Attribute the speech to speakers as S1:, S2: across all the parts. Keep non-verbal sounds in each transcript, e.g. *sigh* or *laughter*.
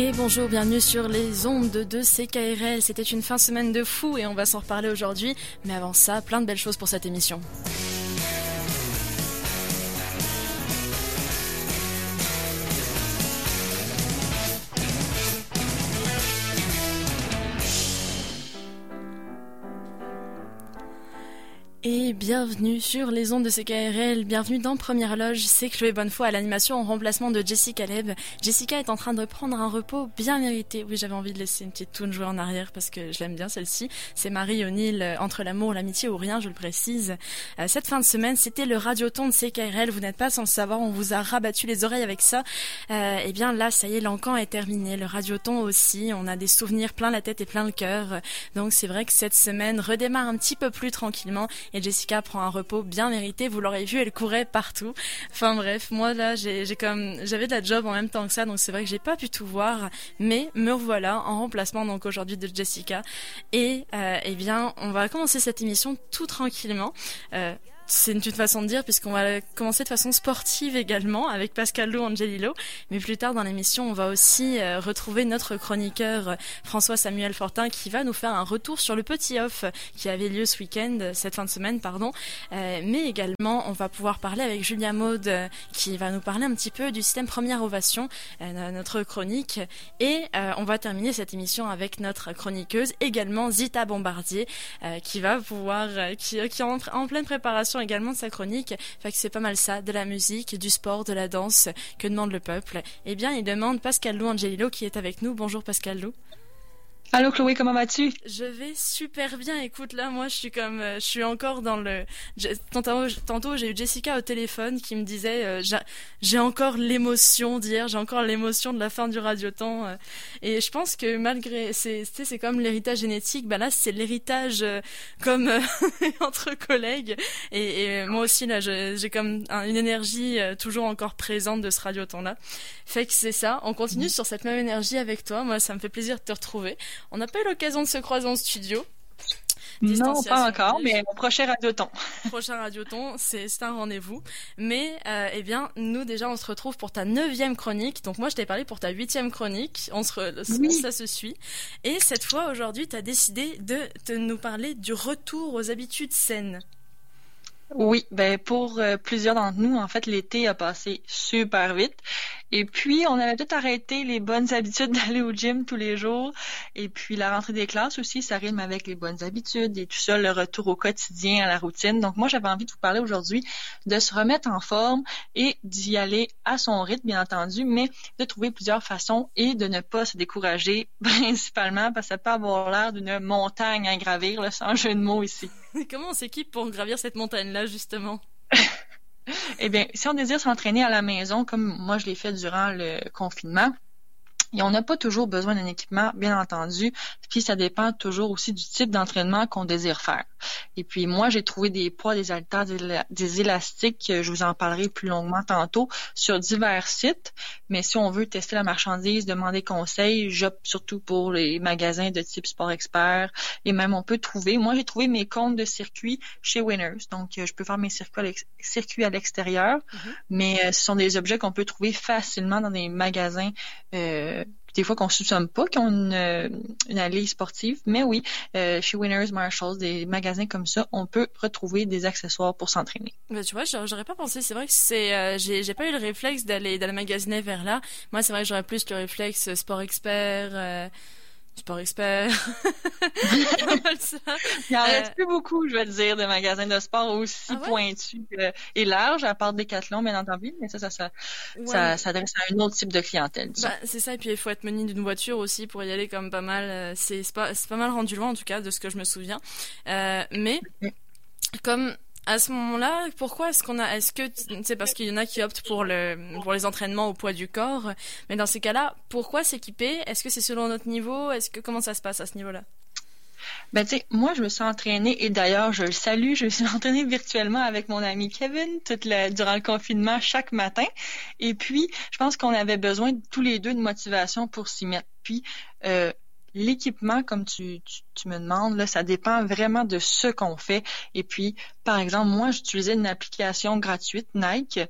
S1: Et bonjour, bienvenue sur les ondes de CKRL. C'était une fin semaine de fou et on va s'en reparler aujourd'hui. Mais avant ça, plein de belles choses pour cette émission. Bienvenue sur les ondes de CKRL, bienvenue dans Première Loge, c'est Chloé Bonnefoy à l'animation en remplacement de Jessica Leb. Jessica est en train de prendre un repos bien mérité. Oui, j'avais envie de laisser une petite toune jouer en arrière parce que je l'aime bien celle-ci. C'est Marie O'Neill, euh, Entre l'amour, l'amitié ou rien, je le précise. Euh, cette fin de semaine, c'était le radioton de CKRL, vous n'êtes pas sans le savoir, on vous a rabattu les oreilles avec ça. Euh, eh bien là, ça y est, l'encan est terminé, le radioton aussi, on a des souvenirs plein la tête et plein le cœur. Donc c'est vrai que cette semaine redémarre un petit peu plus tranquillement et Jessica prend un repos bien mérité. Vous l'aurez vu, elle courait partout. Enfin bref, moi là, j'ai comme j'avais de la job en même temps que ça, donc c'est vrai que j'ai pas pu tout voir, mais me revoilà en remplacement donc aujourd'hui de Jessica. Et euh, eh bien, on va commencer cette émission tout tranquillement. Euh, c'est une, façon de dire puisqu'on va commencer de façon sportive également avec Pascal Lou Angelillo. Mais plus tard dans l'émission, on va aussi euh, retrouver notre chroniqueur euh, François Samuel Fortin qui va nous faire un retour sur le petit off qui avait lieu ce week-end, cette fin de semaine, pardon. Euh, mais également, on va pouvoir parler avec Julia Maude qui va nous parler un petit peu du système Première Ovation, notre chronique. Et on va terminer cette émission avec notre chroniqueuse également Zita Bombardier qui va pouvoir, qui, qui est en pleine préparation également de sa chronique. Fait que c'est pas mal ça, de la musique, du sport, de la danse. Que demande le peuple Eh bien, il demande Pascal Lou Angelillo qui est avec nous. Bonjour Pascal Lou.
S2: Allô Chloé, comment vas-tu?
S1: Je vais super bien. Écoute, là, moi, je suis comme, euh, je suis encore dans le. Tantôt, tantôt j'ai eu Jessica au téléphone qui me disait, euh, j'ai encore l'émotion d'hier, j'ai encore l'émotion de la fin du radioton. Euh, et je pense que malgré, c'est, c'est comme l'héritage génétique. Bah là, c'est l'héritage comme *laughs* entre collègues. Et, et, moi aussi, là, j'ai comme une énergie toujours encore présente de ce radioton là. Fait que c'est ça. On continue mmh. sur cette même énergie avec toi. Moi, ça me fait plaisir de te retrouver. On n'a pas eu l'occasion de se croiser en studio.
S2: Non, pas encore, mais au prochain radioton. *laughs*
S1: prochain radioton, c'est un rendez-vous. Mais euh, eh bien, nous déjà, on se retrouve pour ta neuvième chronique. Donc moi, je t'ai parlé pour ta huitième chronique. On se, ça se suit. Et cette fois, aujourd'hui, tu as décidé de, de nous parler du retour aux habitudes saines.
S2: Oui, ben pour euh, plusieurs d'entre nous, en fait, l'été a passé super vite. Et puis, on avait tout arrêté les bonnes habitudes *laughs* d'aller au gym tous les jours. Et puis, la rentrée des classes aussi, ça rime avec les bonnes habitudes et tout ça, le retour au quotidien, à la routine. Donc, moi, j'avais envie de vous parler aujourd'hui de se remettre en forme et d'y aller à son rythme, bien entendu, mais de trouver plusieurs façons et de ne pas se décourager, *laughs* principalement parce que ça peut avoir l'air d'une montagne à gravir, là, sans jeu de mots ici. *laughs*
S1: Comment on s'équipe pour gravir cette montagne-là, justement?
S2: Eh bien, si on désire s'entraîner à la maison, comme moi je l'ai fait durant le confinement, et on n'a pas toujours besoin d'un équipement, bien entendu, puis ça dépend toujours aussi du type d'entraînement qu'on désire faire. Et puis moi, j'ai trouvé des poids, des haltères, des élastiques, je vous en parlerai plus longuement tantôt, sur divers sites. Mais si on veut tester la marchandise, demander conseil, j'opte surtout pour les magasins de type Sport Expert. Et même on peut trouver, moi j'ai trouvé mes comptes de circuit chez Winners. Donc je peux faire mes circuits à l'extérieur. Mm-hmm. Mais euh, ce sont des objets qu'on peut trouver facilement dans des magasins euh, des fois qu'on ne soupçonne pas qu'ils ont une, euh, une allée sportive. Mais oui, euh, chez Winners, Marshalls, des magasins comme ça, on peut retrouver des accessoires pour s'entraîner.
S1: Ben, tu vois, j'aurais pas pensé. C'est vrai que c'est, euh, j'ai pas eu le réflexe d'aller d'aller magasiner vers là. Moi, c'est vrai que j'aurais plus le réflexe sport expert Sport expert. *laughs*
S2: Il en reste plus beaucoup, je vais te dire, de magasins de sport aussi ah pointus et larges, à part Decathlon, bien entendu, mais ça, ça, ça, ça s'adresse à un autre type de clientèle.
S1: Bah, c'est ça, et puis il faut être muni d'une voiture aussi pour y aller comme pas mal. Euh, c'est pas, pas mal rendu loin, en tout cas, de ce que je me souviens. Euh, mais, comme à ce moment-là, pourquoi est-ce qu'on a, est-ce que c'est parce qu'il y en a qui optent pour le, pour les entraînements au poids du corps, mais dans ces cas-là, pourquoi s'équiper? Est-ce que c'est selon notre niveau? Est-ce que comment ça se passe à ce niveau-là?
S2: Ben, tu moi, je me suis entraînée, et d'ailleurs, je le salue, je me suis *laughs* entraînée virtuellement avec mon ami Kevin toute la, durant le confinement chaque matin. Et puis, je pense qu'on avait besoin tous les deux de motivation pour s'y mettre. Puis, euh, l'équipement, comme tu, me demandes, là, ça dépend vraiment de ce qu'on fait. Et puis, par exemple, moi, j'utilisais une application gratuite Nike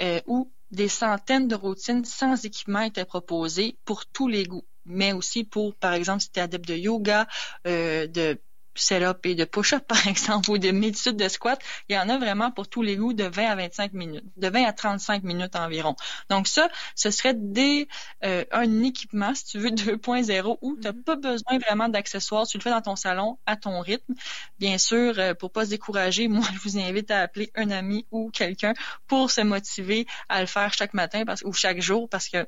S2: euh, où des centaines de routines sans équipement étaient proposées pour tous les goûts, mais aussi pour, par exemple, si tu es adepte de yoga, euh, de set-up et de push-up, *laughs* par exemple, ou de méditude de squat, il y en a vraiment pour tous les goûts de 20 à 25 minutes, de 20 à 35 minutes environ. Donc ça, ce serait des, euh, un équipement, si tu veux, *laughs* 2.0 où tu n'as mm-hmm. pas besoin vraiment d'accessoires. Tu le fais dans ton salon à ton rythme. Bien sûr, euh, pour pas se décourager, *laughs* moi, je vous invite à appeler un ami ou quelqu'un pour se motiver à le faire chaque matin parce, ou chaque jour parce que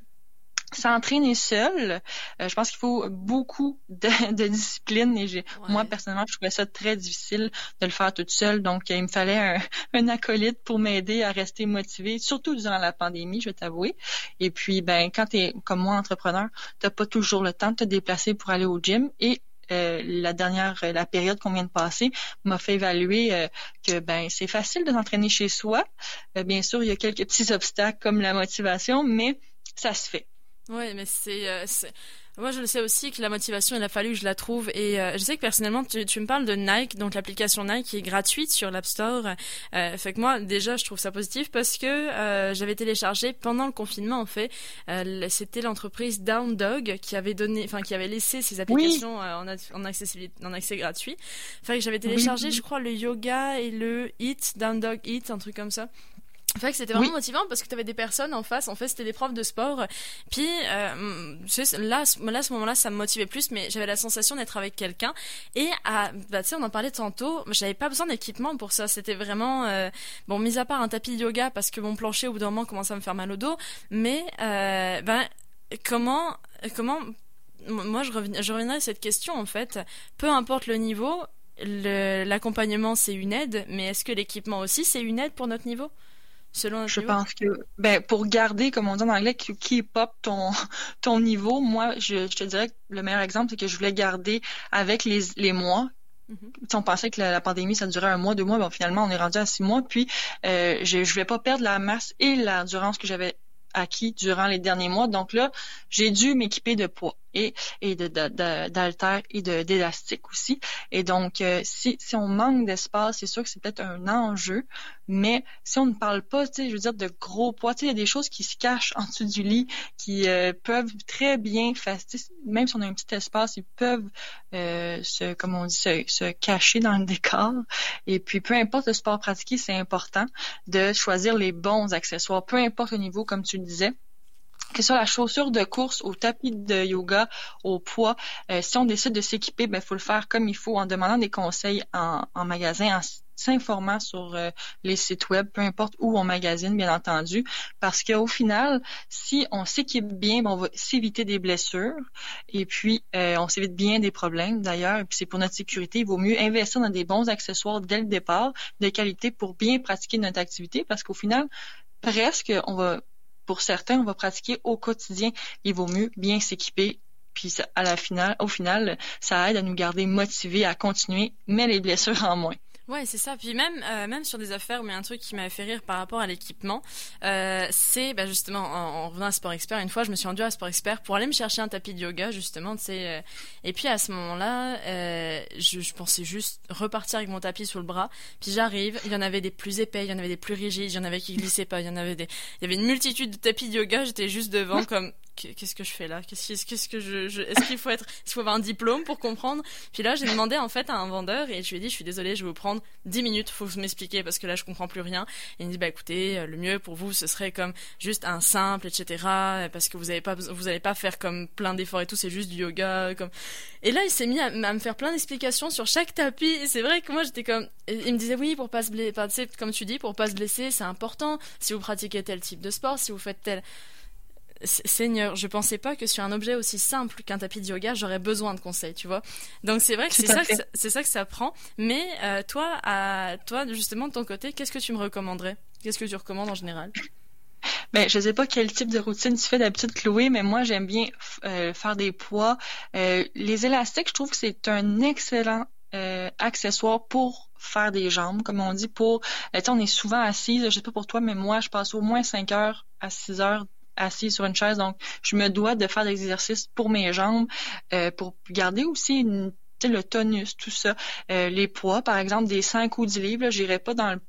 S2: s'entraîner seul, euh, je pense qu'il faut beaucoup de, *laughs* discipline et j'ai, moi personnellement, je trouvais ça très difficile de le faire toute seule. Donc, il me fallait *laughs* un, acolyte pour m'aider à rester motivée, surtout durant la pandémie, je vais t'avouer. Et puis, ben, quand tu es comme moi entrepreneur, t'as pas toujours le temps de te déplacer pour aller au gym et euh, la dernière, la période qu'on vient de passer m'a fait évaluer euh, que ben c'est facile de s'entraîner chez soi. bien sûr, il y a quelques petits obstacles comme la motivation, mais ça se fait.
S1: Oui, mais euh, c'est, Moi, je le sais aussi que la motivation, il a fallu que je la trouve. Et euh, je sais que personnellement, tu, tu, me parles de Nike, donc l'application Nike qui est gratuite sur l'App Store. Euh, fait que moi, déjà, je trouve ça positif parce que euh, j'avais téléchargé pendant le confinement, en fait. Euh, c'était l'entreprise Down Dog qui avait donné, enfin, qui avait laissé ses applications en, en, accessibilité, en accès gratuit. Fait que j'avais téléchargé, je crois, le yoga et le Hit, Down Dog Hit, un truc comme ça. En fait, c'était vraiment motivant parce que tu avais des personnes en face. En fait, c'était des profs de sport. Puis euh, là, là, à ce moment-là, ça me motivait plus, mais j'avais la sensation d'être avec quelqu'un. Et à, bah, tu sais, on en parlait tantôt. J'avais pas besoin d'équipement pour ça. C'était vraiment euh, bon, mis à part un tapis de yoga parce que mon plancher au bout d'un moment commençait à me faire mal au dos. Mais euh, ben comment, comment, moi, je, reviens, je reviendrai à cette question en fait. Peu importe le niveau, l'accompagnement c'est une aide, mais est-ce que l'équipement aussi c'est une aide pour notre niveau? Selon
S2: Je pense que ben pour garder, comme on dit en anglais, keep up ton *laughs* ton niveau, moi je, te dirais que le meilleur exemple, c'est que je voulais garder avec les, les mois. Mm-hmm. On pensait que la, pandémie, ça durait un mois, deux mois, ben finalement on est rendu à six mois. Puis euh, je je voulais pas perdre la masse et l'endurance que j'avais acquis durant les derniers mois. Donc là, j'ai dû m'équiper de poids et, et d'haltères et d'élastique aussi. Et donc, euh, si, si on manque d'espace, c'est sûr que c'est peut-être un enjeu, mais si on ne parle pas, tu sais, je veux dire, de gros poids, tu sais, il y a des choses qui se cachent en dessous du lit qui euh, peuvent très bien, même si on a un petit espace, ils peuvent euh, se, comme on dit, se, se, cacher dans le décor. Et puis, peu importe le sport pratiqué, c'est important de choisir les bons accessoires, peu importe le niveau, comme tu le disais que ce soit la chaussure de course, au tapis de yoga, au poids, euh, si on décide de s'équiper, ben faut le faire comme il faut en demandant des conseils en, magasin, en s'informant sur euh, les sites web, peu importe où on magasine, bien entendu, parce qu'au final, si on s'équipe bien, ben, on va s'éviter des blessures et puis euh, on s'évite bien des problèmes d'ailleurs. Et puis c'est pour notre sécurité, il vaut mieux investir dans des bons accessoires dès le départ, de qualité pour bien pratiquer notre activité, parce qu'au final, presque on va pour certains, on va pratiquer au quotidien. Il vaut mieux bien s'équiper. Puis au final, ça aide à nous garder motivés à continuer, mais les blessures en moins.
S1: Ouais, c'est ça. Puis même, euh, même sur des affaires, mais un truc qui m'a fait rire par rapport à l'équipement, euh, c'est bah, justement en, revenant à Sport Expert. Une fois, je me suis rendue à Sport Expert pour aller me chercher un tapis de yoga, justement. Tu sais, euh, et puis à ce moment-là, je, je, pensais juste repartir avec mon tapis sous le bras. Puis j'arrive, il y en avait des plus épais, il y en avait des plus rigides, il y en avait qui glissaient pas, il y en avait des, il y avait une multitude de tapis de yoga. J'étais juste devant *laughs* comme qu'est-ce que je fais là? Qu'est-ce qu'est-ce que je, est-ce qu'il faut être, il faut avoir un diplôme pour comprendre? Puis là, j'ai demandé en fait à un vendeur et je lui ai dit, je suis désolée, je vais vous prendre 10 minutes, faut m'expliquer parce que là, je comprends plus rien. Et il me dit, bah écoutez, euh, le mieux pour vous, ce serait comme juste un simple, etc. Parce que vous avez pas, vous allez pas faire comme plein d'efforts et tout, c'est juste du yoga, comme. Et là, il s'est mis à, me faire plein d'explications sur chaque tapis. C'est vrai que moi, j'étais comme, il me disait oui, pour pas se blesser, comme tu dis, pour pas se blesser, c'est important. Si vous pratiquez tel type de sport, si vous faites tel Seigneur, je pensais pas que sur un objet aussi simple qu'un tapis de yoga, j'aurais besoin de conseils, tu vois. Donc c'est vrai que c'est ça, que c'est ça que ça prend. Mais euh, toi, à toi justement de ton côté, qu'est-ce que tu me recommanderais? Qu'est-ce que tu recommandes en général?
S2: Ben, je sais pas quel type de routine tu fais d'habitude, Chloé, mais moi, j'aime bien euh, faire des poids. Euh, les élastiques, je trouve que c'est un excellent accessoire pour faire des jambes, comme on dit, pour... on est souvent assise, je sais pas pour toi, mais moi, je passe au moins 5 heures à 6 heures assis sur une chaise. Donc, je me dois de faire des exercices pour mes jambes, euh, pour garder aussi le tonus, tout ça. Euh, les poids, par exemple, des 5 ou 10 livres, j'irai pas dans le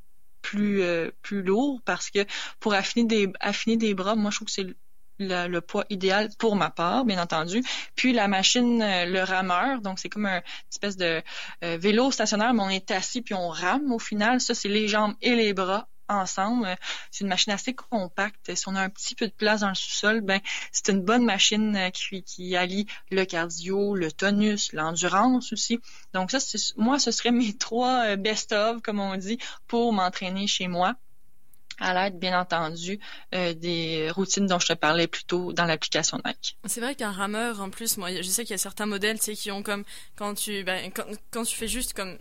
S2: plus plus lourd parce que pour affiner des affiner des bras, moi je trouve que c'est le, poids idéal pour ma part, bien entendu. Puis la machine, euh, le rameur, donc c'est comme une espèce de euh, vélo stationnaire, mais on est assis puis on rame au final. Ça, c'est les jambes et les bras ensemble. C'est une machine assez compacte. Si on a un petit peu de place dans le sous-sol, ben c'est une bonne machine euh, qui, qui allie le cardio, le tonus, l'endurance aussi. Donc ça, moi, ce serait mes *laughs* trois best-of, comme on dit, pour m'entraîner chez moi à l'aide, bien entendu, euh, des routines dont je te parlais plus tôt dans l'application Nike.
S1: C'est vrai qu'un rameur, en plus, moi, je sais qu'il y a certains modèles, tu qui ont comme, quand tu, ben, quand, tu fais juste comme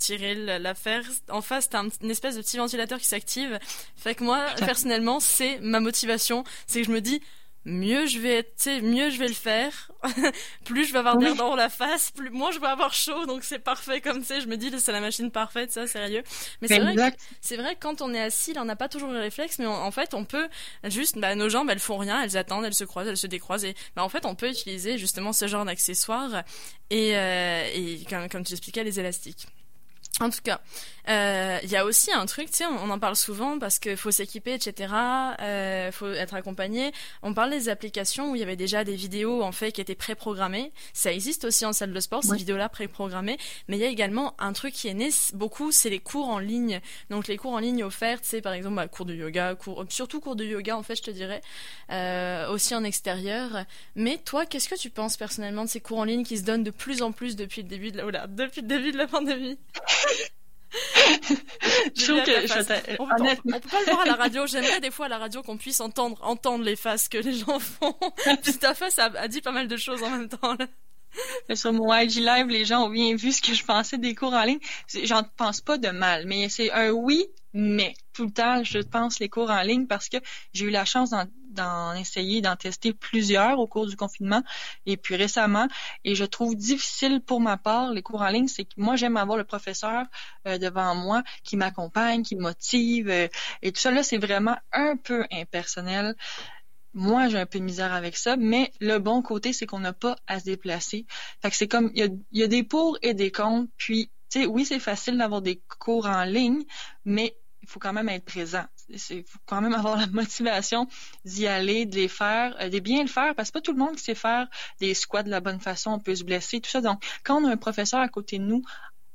S1: tirer l'affaire en face t'as une espèce de petit ventilateur qui s'active fait que moi personnellement c'est ma motivation c'est que je me dis mieux je vais être, mieux je vais le faire, *laughs* plus je vais avoir d'air dans la face, plus moins je vais avoir chaud, donc c'est parfait comme ça. Je me dis c'est la machine parfaite, ça sérieux. Mais c'est vrai, c'est vrai que quand on est assis, là, on n'a pas toujours le réflexe, mais en fait on peut juste, bah, nos jambes elles font rien, elles attendent, elles se croisent, elles se décroisent, et bah, en fait on peut utiliser justement ce genre d'accessoires et, euh, et comme, comme tu expliquais les élastiques. En tout cas, euh, il y a aussi un truc, tu sais, on, en parle souvent parce qu'il faut s'équiper, etc. Euh, faut être accompagné. On parle des applications où il y avait déjà des vidéos en fait qui étaient préprogrammées. Ça existe aussi en salle de sport, ces vidéos-là préprogrammées. Mais il y a également un truc qui est né beaucoup, c'est les cours en ligne. Donc les cours en ligne offerts, c'est par exemple bah, cours de yoga, cours, surtout cours de yoga en fait, je te dirais, euh, aussi en extérieur. Mais toi, qu'est-ce que tu penses personnellement de ces cours en ligne qui se donnent de plus en plus depuis le début de la, oh là, depuis le début de la pandémie? *laughs* je trouve que on, peut, peut pas le voir à la radio. J'aimerais des fois à la radio qu'on puisse entendre entendre les faces que les gens font. *laughs* Puis ta face a, dit pas mal de choses en même temps.
S2: Sur mon IG Live, les gens ont bien vu ce que je pensais des cours en ligne. J'en pense pas de mal, mais c'est un oui, mais tout le temps, je pense les cours en ligne parce que j'ai eu la chance d'en essayer, d'en tester plusieurs au cours du confinement et puis récemment. Et je trouve difficile pour ma part les cours en ligne, c'est que moi j'aime avoir le professeur euh, devant moi qui m'accompagne, qui me motive euh, et tout ça là c'est vraiment un peu impersonnel. Moi, j'ai un peu de misère avec ça, mais le bon côté, c'est qu'on n'a pas à se déplacer. Fait que c'est comme, il y a, y a des pour et des contre, puis tu sais, oui, c'est facile d'avoir des cours en ligne, mais faut quand même être présent. Il faut quand même *laughs* avoir la motivation d'y aller, de les faire, euh, de bien le faire, parce que pas tout le monde sait faire des squats de la bonne façon, on peut se blesser, tout ça. Donc, quand on a un professeur à côté de nous,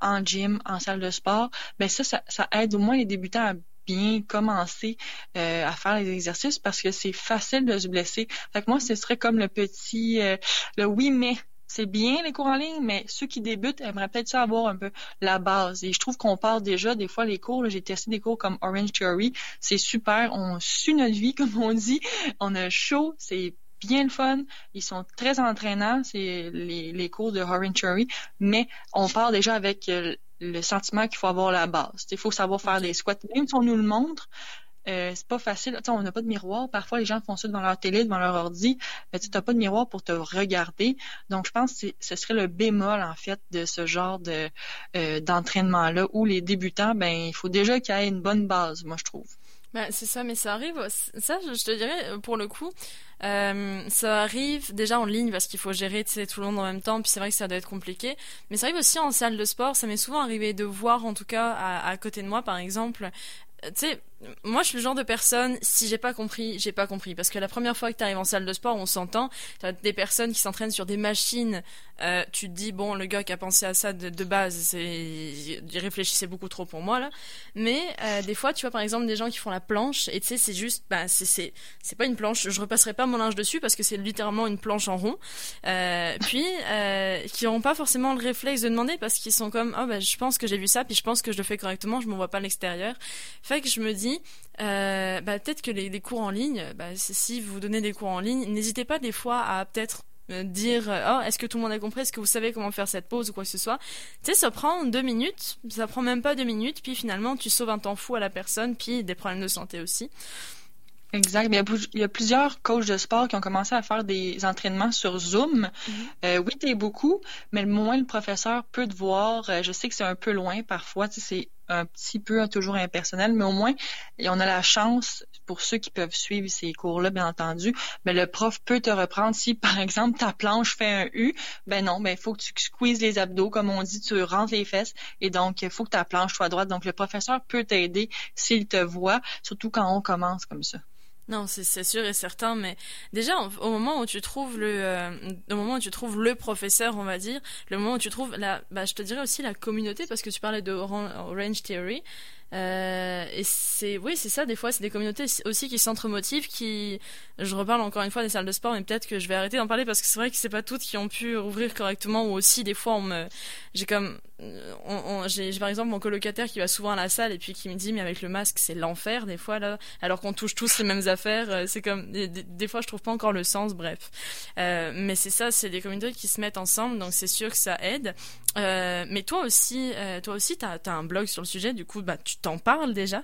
S2: en gym, en salle de sport, ben ça, ça, aide au moins les débutants à bien commencer euh, à faire les exercices parce que c'est facile de se blesser. Fait que moi, ce serait comme le petit, euh, le oui mais c'est bien les cours en ligne, mais ceux qui débutent aimeraient peut-être ça avoir un peu la base. Et je trouve qu'on parle déjà des fois les cours. J'ai testé des cours comme Orange Theory, c'est super. On suit notre vie *laughs* comme on dit. On a chaud, c'est bien le fun. Ils sont très entraînants, c'est les, les cours de Orange Theory, mais on part déjà avec euh, le sentiment qu'il faut avoir la base. Il faut savoir faire des squats, même si on nous le montre. Euh, c'est pas facile. on n'a pas de miroir. Parfois, les gens font ça devant leur télé, devant leur ordi. Mais tu n'as pas de miroir pour te regarder. Donc, je pense que ce serait le bémol, en fait, de ce genre de euh, d'entraînement-là où les débutants, ben, il faut déjà qu'il y ait une bonne base, moi, je trouve.
S1: Ben, c'est ça, mais ça arrive. Ça, je te dirais, pour le coup, euh, ça arrive déjà en ligne parce qu'il faut gérer tout le monde en même temps, puis c'est vrai que ça doit être compliqué. Mais ça arrive aussi en salle de sport. Ça m'est souvent arrivé de voir, en tout cas, à, à côté de moi, par exemple, tu sais, moi je suis le genre de personne, si j'ai pas compris, j'ai pas compris. Parce que la première fois que tu arrives en salle de sport, on s'entend, as des personnes qui s'entraînent sur des machines, euh, tu te dis, bon, le gars qui a pensé à ça de, base, il réfléchissait beaucoup trop pour moi là. Mais euh, des fois, tu vois par exemple des gens qui font la planche, et tu sais, c'est juste, bah, c'est, c'est, c'est pas une planche, je repasserai pas mon linge dessus parce que c'est littéralement une planche en rond. Euh, puis, qui n'ont pas forcément le réflexe de demander parce qu'ils sont comme, oh bah, je pense que j'ai vu ça, puis je pense que je le fais correctement, je m'en vois pas à l'extérieur. Fait que je me dis, euh, bah, peut-être que les, cours en ligne, bah, si vous donnez des cours en ligne, n'hésitez pas des fois à peut-être euh, dire oh est-ce que tout le monde a compris? Est-ce que vous savez comment faire cette pause ou quoi que ce soit? Tu sais ça prend deux minutes ça prend même pas deux minutes puis finalement tu sauves un temps fou à la personne puis des problèmes de santé aussi
S2: Exact. Il y, a, plusieurs coachs de sport qui ont commencé à faire des entraînements sur Zoom. Euh, oui, t'es beaucoup, mais le moins le professeur peut te voir. je sais que c'est un peu loin parfois. Tu sais, c'est un petit peu toujours impersonnel, mais au moins, on a la chance, pour ceux qui peuvent suivre ces cours-là, bien entendu, mais le prof peut te reprendre si, par exemple, ta planche fait un U, ben non, ben il faut que tu squeezes les abdos, comme on dit, tu rentres les fesses, et donc il faut que ta planche soit droite. Donc le professeur peut t'aider s'il te voit, surtout quand on commence comme ça.
S1: Non, c'est sûr et certain, mais déjà au moment où tu trouves le, euh, au moment où tu trouves le professeur, on va dire, le moment où tu trouves la, bah, je te dirais aussi la communauté, parce que tu parlais de Orange Theory, euh, et c'est, oui, c'est ça. Des fois, c'est des communautés aussi qui s'entremotivent, qui, je reparle encore une fois des salles de sport, mais peut-être que je vais arrêter d'en parler parce que c'est vrai que c'est pas toutes qui ont pu rouvrir correctement, ou aussi des fois, on j'ai comme, on, j'ai par exemple mon colocataire qui va souvent à la salle et puis qui me dit mais avec le masque c'est l'enfer des fois là, alors qu'on touche tous les mêmes affaires, euh, c'est comme, des, fois je trouve pas encore le sens, bref. Euh, mais c'est ça, c'est des communautés qui se mettent ensemble, donc c'est sûr que ça aide. Euh, mais toi aussi, euh, toi aussi, t'as as un blog sur le sujet, du coup, bah, tu t'en parles déjà?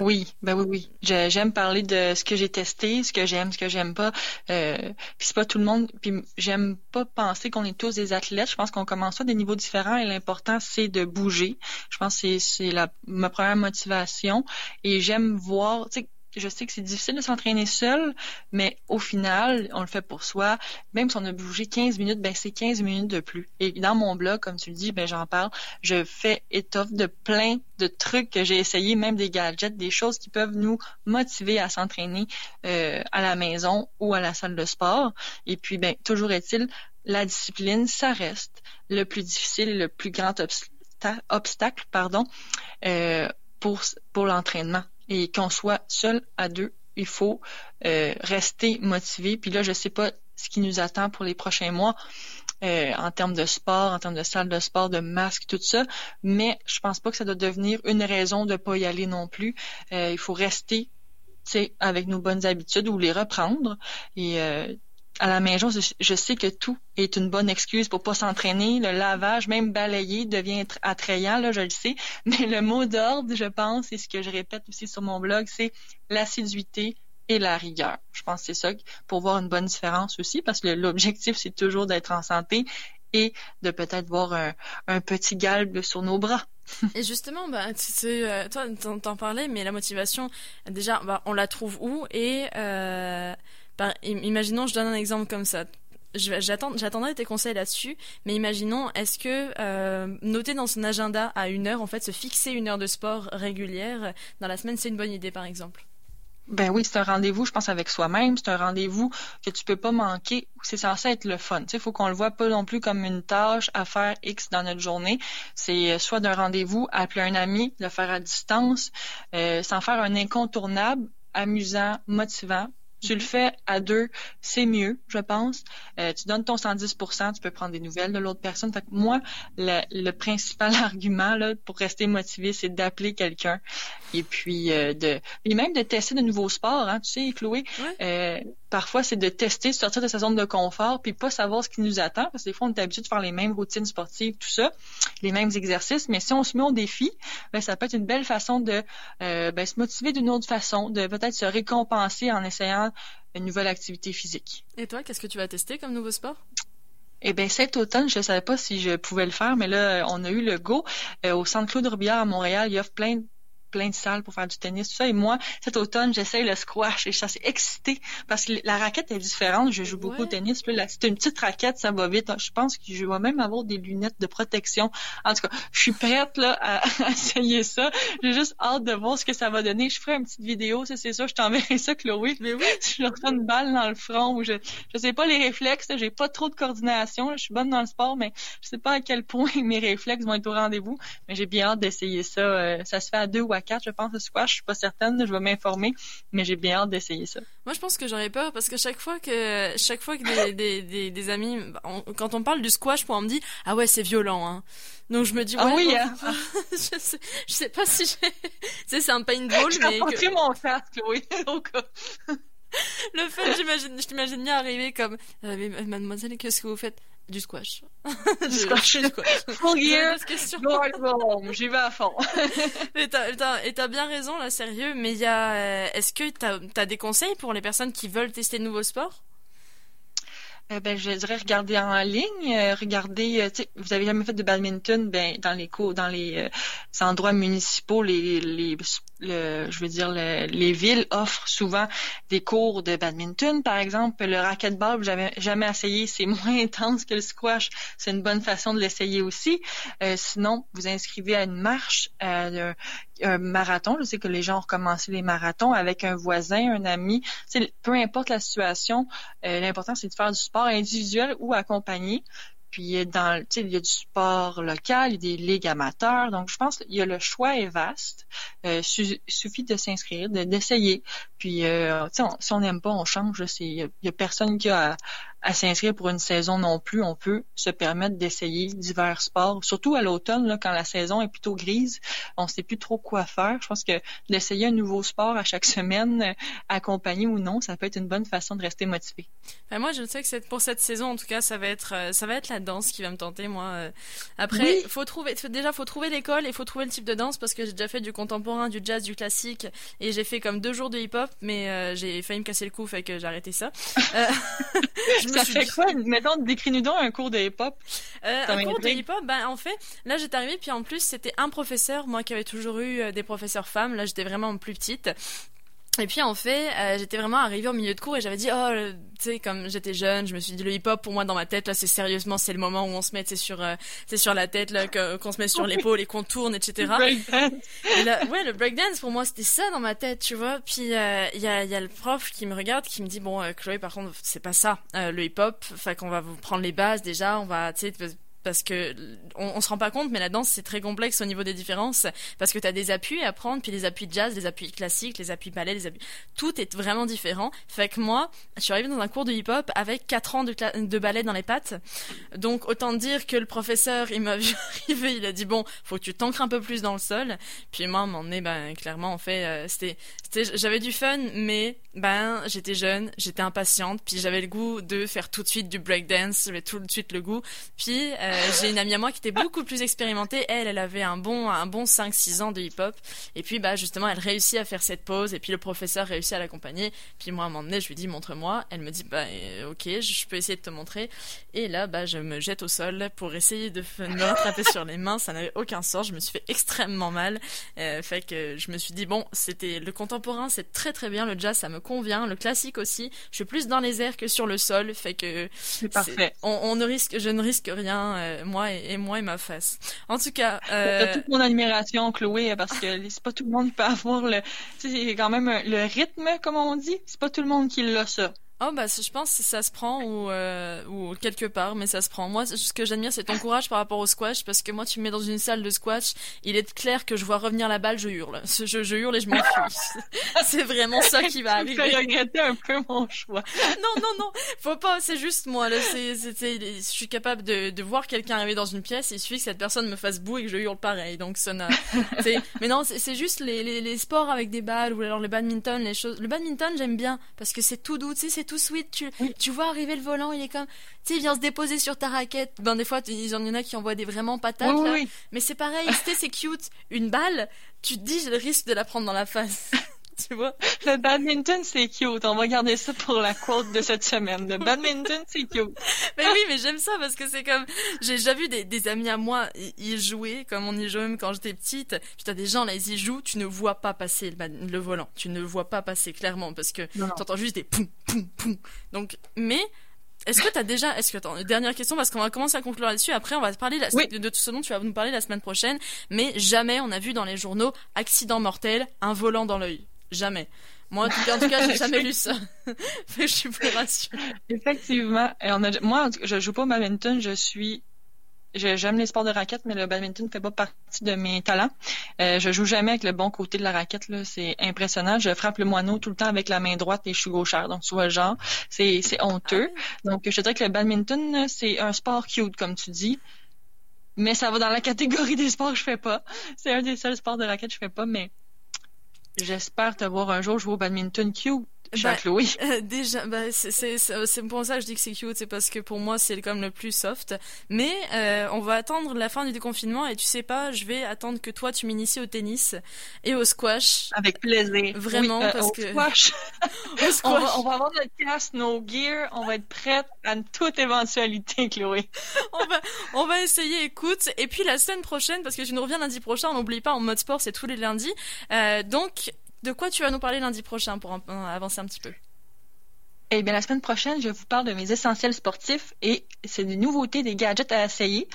S2: Oui, ben oui, oui. J'aime parler de ce que j'ai testé, ce que j'aime, ce que j'aime pas. Euh, puis c'est pas tout le monde. Puis j'aime pas penser qu'on est tous des athlètes. Je pense qu'on commence à des niveaux différents et l'important c'est de bouger. Je pense que c'est la ma première motivation. Et j'aime voir, tu sais, je sais que c'est difficile de s'entraîner seul, mais au final, on le fait pour soi. Même si on a bougé 15 minutes, ben c'est 15 minutes de plus. Et dans mon blog, comme tu le dis, ben j'en parle, je fais étoffe de plein de trucs que j'ai essayé, même des gadgets, des choses qui peuvent nous motiver à s'entraîner euh, à la maison ou à la salle de sport. Et puis, ben toujours est-il, la discipline, ça reste le plus difficile le plus grand obstacle, pardon, euh, pour pour l'entraînement et qu'on soit seul à deux, il faut euh, rester motivé. Puis là, je sais pas ce qui nous attend pour les prochains mois euh, en termes de sport, en termes de salle de sport, de masque, tout ça. Mais je pense pas que ça doit devenir une raison de pas y aller non plus. Euh, il faut rester avec nos bonnes habitudes ou les reprendre. Et à la maison, je sais que tout est une bonne excuse pour pas s'entraîner. Le lavage, même balayer, devient attrayant, là, je le sais. *laughs* Mais le mot d'ordre, je pense, et ce que je répète aussi sur mon blog, c'est l'assiduité et la rigueur. Je pense que c'est ça pour voir une bonne différence aussi, parce que l'objectif, c'est toujours d'être en santé et de peut-être voir un, petit galbe sur nos bras. *laughs*
S1: et justement, bah, euh, toi, t'en parlais, mais la motivation, déjà, bah, on la trouve où et euh, imaginons, je donne un exemple comme ça. J'attendrai tes conseils là-dessus, mais imaginons, est-ce que euh, noter dans son agenda à une heure, en fait, se fixer une heure de sport régulière dans la semaine, c'est une bonne idée, par exemple?
S2: Ben oui, c'est un rendez-vous, je pense, avec soi-même. C'est un rendez-vous que tu peux pas manquer. C'est censé être le fun. Il faut qu'on le voit pas non plus comme une tâche à faire X dans notre journée. C'est euh, soit d'un rendez-vous, appeler un ami, le faire à distance, euh, sans faire un incontournable, amusant, motivant, tu le fais à deux, c'est mieux, je pense. Euh, tu donnes ton 110% tu peux prendre des nouvelles de l'autre personne. Fait que moi, le, principal *laughs* argument là, pour rester motivé, c'est d'appeler quelqu'un et puis euh, de et même de tester de nouveaux sports. Hein, tu sais, Chloé, euh, parfois c'est de tester, sortir de sa zone de confort, puis pas savoir ce qui nous attend, parce que des fois on est habitué de faire les mêmes routines sportives, tout ça, les mêmes exercices. Mais si on se met au défi, ben, ça peut être une belle façon de ben, se motiver d'une autre façon, de peut-être se récompenser en essayant une nouvelle activité physique.
S1: Et toi, qu'est-ce que tu vas tester comme nouveau sport?
S2: Eh bien, cet automne, je ne savais pas si je pouvais le faire, mais là, on a eu le go. Euh, au Centre Claude Robillard à Montréal, il y a plein plein de salles pour faire du tennis, tout ça. Et moi, cet automne, j'essaye le squash et je suis excitée parce que la raquette est différente. Je joue beaucoup au tennis. c'est une petite raquette, ça va vite. Je pense que je vais même avoir des lunettes de protection. En tout cas, je suis prête là à, *laughs* essayer ça. J'ai juste hâte de voir ce que ça va donner. Je ferai une petite vidéo, ça c'est ça. Je t'enverrai ça, Chloé. Mais oui, *laughs* je reçois une balle dans le front ou je je sais pas les réflexes. J'ai pas trop de coordination. Je suis bonne dans le sport, mais je sais pas à quel point *laughs* mes réflexes vont être au rendez-vous. Mais j'ai bien hâte d'essayer ça. Euh, ça se fait à deux ou à je pense, ce squash. Je suis pas certaine, je vais m'informer, mais j'ai bien hâte d'essayer ça.
S1: Moi, je pense que j'aurais peur parce que chaque fois que, chaque fois que des, *laughs* des, des, amis, quand on parle du squash, on me dit, ah ouais, c'est violent, hein. Donc je me dis,
S2: ah oui, hein. *laughs*
S1: je, sais, je sais pas si j'ai, *laughs* c'est un paintball, mais.
S2: J'ai mon casque, oui. Donc,
S1: le fait, j'imagine, je t'imagine bien arriver comme, euh, mademoiselle, qu'est-ce que vous faites? Du squash.
S2: du squash. Full *laughs* gear. J'y vais à fond. *laughs*
S1: et t'as bien raison, là, sérieux. Mais il y a, est-ce que t'as as des conseils pour les personnes qui veulent tester de nouveaux sports?
S2: Euh, ben, je dirais regarder en ligne, euh, regarder, euh, vous avez jamais fait de badminton, ben, dans les cours, dans les endroits municipaux, les, les je veux dire, les villes offrent souvent des cours de badminton, par exemple. Le racquetball, j'avais jamais essayé, c'est *laughs* moins intense que le squash. C'est une bonne façon de l'essayer aussi. sinon, vous inscrivez à une marche, un, marathon. Je sais que les gens ont recommencé les marathons avec un voisin, un ami. peu importe la situation, l'important c'est de faire du sport individuel ou accompagné. Puis dans, il y a du sport local, il y a des ligues amateurs. Donc, je pense qu'il y a le choix est vaste. Euh, suffit de s'inscrire, d'essayer. Puis, euh, si on n'aime pas, on change. Il y, a personne qui a à s'inscrire pour une saison non plus. On peut se permettre d'essayer divers sports, surtout à l'automne, quand la saison est plutôt grise. On ne sait plus trop quoi faire. Je pense que d'essayer un nouveau sport à chaque *laughs* semaine, accompagné ou non, ça peut être une bonne façon de rester motivé.
S1: Ben moi, je sais que pour cette saison, en tout cas, ça va être, euh, ça va être la danse qui va me tenter, moi. Euh. Après, il faut trouver, déjà, faut trouver l'école et faut trouver le type de danse parce que j'ai déjà fait du contemporain, du jazz, du classique et j'ai fait comme deux jours de hip-hop, mais euh, j'ai failli me casser le cou, fait que j'ai arrêté ça. *laughs* *laughs*
S2: ça fait quoi Mettons, décris-nous donc un cours de hip-hop.
S1: Euh, un cours de hip-hop, ben en fait, là j'étais arrivée, puis en plus c'était un professeur, moi qui avais toujours eu euh, des professeurs femmes, là j'étais vraiment plus petite. Et puis en fait, euh, j'étais vraiment arrivée au milieu de cours et j'avais dit oh, tu sais comme j'étais jeune, je me suis dit le hip-hop pour moi dans ma tête là c'est sérieusement c'est le moment où on se met c'est sur euh, c'est sur la tête là qu'on se met sur l'épaule et qu'on tourne etc. et là, ouais le breakdance pour moi c'était ça dans ma tête tu vois. Puis euh, il y a y a le prof qui me regarde qui me dit bon Chloé par contre c'est pas ça le hip-hop, fait qu'on va vous prendre les bases déjà, on va tu sais parce que on, se rend pas compte, mais la danse c'est très complexe au niveau des différences parce que tu as des appuis à prendre, puis les appuis de jazz, les appuis classiques, les appuis ballet, les appuis, tout est vraiment différent. Fait que moi, je suis arrivée dans un cours de hip-hop avec 4 ans de, de ballet dans les pattes, donc autant dire que le professeur il m'a vu *laughs* arriver, il a dit bon, faut que tu t'ancres un peu plus dans le sol. Puis moi, moment donné, ben clairement, en fait, euh, c'était, j'avais du fun, mais ben j'étais jeune, j'étais impatiente, puis j'avais le goût de faire tout de suite du breakdance, j'avais tout de suite le goût, puis euh, j'ai une amie à moi qui était beaucoup plus expérimentée. Elle, elle avait un bon, un bon 5-6 ans de hip-hop. Et puis, bah, justement, elle réussit à faire cette pause. Et puis, le professeur réussit à l'accompagner. Puis, moi, à un moment donné, je lui dis, montre-moi. Elle me dit, bah, euh, ok, je peux essayer de te montrer. Et là, bah, je me jette au sol pour essayer de me rattraper sur les mains. Ça n'avait aucun sens. Je me suis fait extrêmement mal. Euh, fait que je me suis dit, bon, c'était le contemporain, c'est très très bien. Le jazz, ça me convient. Le classique aussi. Je suis plus dans les airs que sur le sol. Fait que.
S2: C'est parfait.
S1: On, ne risque, je ne risque rien. Euh, moi et, moi et ma face. En tout cas, euh...
S2: toute mon admiration, Chloé, parce que c'est pas tout le monde qui peut avoir le, c'est quand même le rythme, comme on dit. C'est pas tout le monde qui l'a ça.
S1: Oh bah je pense que ça se prend ou euh, ou quelque part mais ça se prend. Moi ce que j'admire c'est ton courage par rapport au squash parce que moi tu me mets dans une salle de squash, il est clair que je vois revenir la balle, je hurle. Je, je hurle et je m'enfuis. *laughs* c'est vraiment ça qui va *laughs* arriver.
S2: Je regretter un peu mon choix. *laughs*
S1: non non non, faut pas, c'est juste moi là, c'est je suis capable de, de voir quelqu'un arriver dans une pièce, il suffit que cette personne me fasse boue et que je hurle pareil. Donc ça n'a mais non, c'est juste les, les, les sports avec des balles ou alors le badminton, les choses. Le badminton, j'aime bien parce que c'est tout doux, tu sais, tout sweet. Tu, tu vois arriver le volant, il est comme, tu sais, il vient se déposer sur ta raquette. Ben, des fois, il y en a qui envoient des vraiment patates, Mais c'est pareil, c'est cute. Une balle, tu te dis, j'ai le risque de la prendre dans la face. *laughs* *laughs* tu vois?
S2: Le badminton, c'est cute. On va garder ça pour la quote de cette semaine. Le badminton, c'est cute. *laughs*
S1: Mais oui, mais j'aime ça parce que c'est comme, j'ai déjà vu des, des, amis à moi y jouer, comme on y jouait même quand j'étais petite. Puis t'as des gens là, ils y jouent, tu ne vois pas passer le, le volant. Tu ne vois pas passer clairement parce que t'entends juste des poum, poum, poum. Donc, mais, est-ce que tu as déjà, est-ce que attends, dernière question parce qu'on va commencer à conclure là-dessus. Après, on va parler de, de, tout ce dont tu vas nous parler la semaine prochaine. Mais jamais on a vu dans les journaux accident mortel, un volant dans l'œil. Jamais. Moi, en tout cas, j'ai *laughs* jamais lu ça. *laughs* je suis plus rassurée.
S2: Effectivement. Et on a, moi, je joue pas au badminton, je suis J'aime les sports de raquette, mais le badminton ne fait pas partie de mes talents. Euh, je joue jamais avec le bon côté de la raquette. Là, c'est impressionnant. Je frappe le moineau tout le temps avec la main droite et je suis gauchère. Donc, tu vois le genre, c'est, c'est honteux. Donc, je te dirais que le badminton, c'est un sport cute, comme tu dis. Mais ça va dans la catégorie des sports que je fais pas. C'est un des seuls sports de raquette que je fais pas, mais J'espère te voir un jour jouer au badminton bah, Chloé. *laughs*
S1: Euh, déjà, bah, c'est pour ça que je dis que c'est cute, c'est parce que pour moi c'est comme le plus soft. Mais euh, on va attendre la fin du déconfinement et tu sais pas, je vais attendre que toi tu m'inities au tennis et au squash.
S2: Avec plaisir.
S1: Vraiment,
S2: euh,
S1: parce
S2: au
S1: que.
S2: Squash. *laughs*
S1: au squash.
S2: on, va, on va avoir notre casque, nos gears, on va être prête à toute éventualité, *laughs* Chloé.
S1: on va, on va essayer, écoute. Et puis la semaine prochaine, parce que tu nous reviens lundi prochain, on n'oublie pas, en mode sport, c'est tous les lundis. Euh, donc, de quoi tu vas nous parler lundi prochain pour avancer un petit peu
S2: eh bien, la semaine prochaine, je vous parle de mes essentiels sportifs et c'est des nouveautés, des gadgets à essayer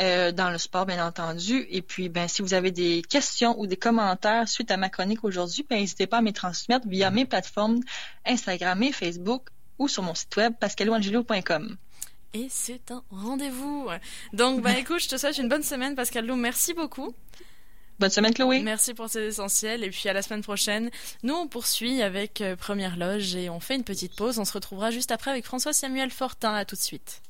S2: euh, dans le sport, bien entendu. Et puis, ben, si vous avez des questions ou des commentaires suite à ma chronique aujourd'hui, ben, n'hésitez pas à me transmettre via mes plateformes Instagram et Facebook ou sur mon site web pascaloangelo.com.
S1: Et c'est un rendez-vous. Donc, ben, *laughs* écoute, je te souhaite une bonne semaine, Pascal Lou. Merci beaucoup.
S2: Bonne semaine, Chloé.
S1: Merci pour ces essentiels. Et puis à la semaine prochaine. Nous, on poursuit avec euh, Première Loge et on fait une petite pause. On se retrouvera juste après avec François Samuel Fortin. À tout de suite.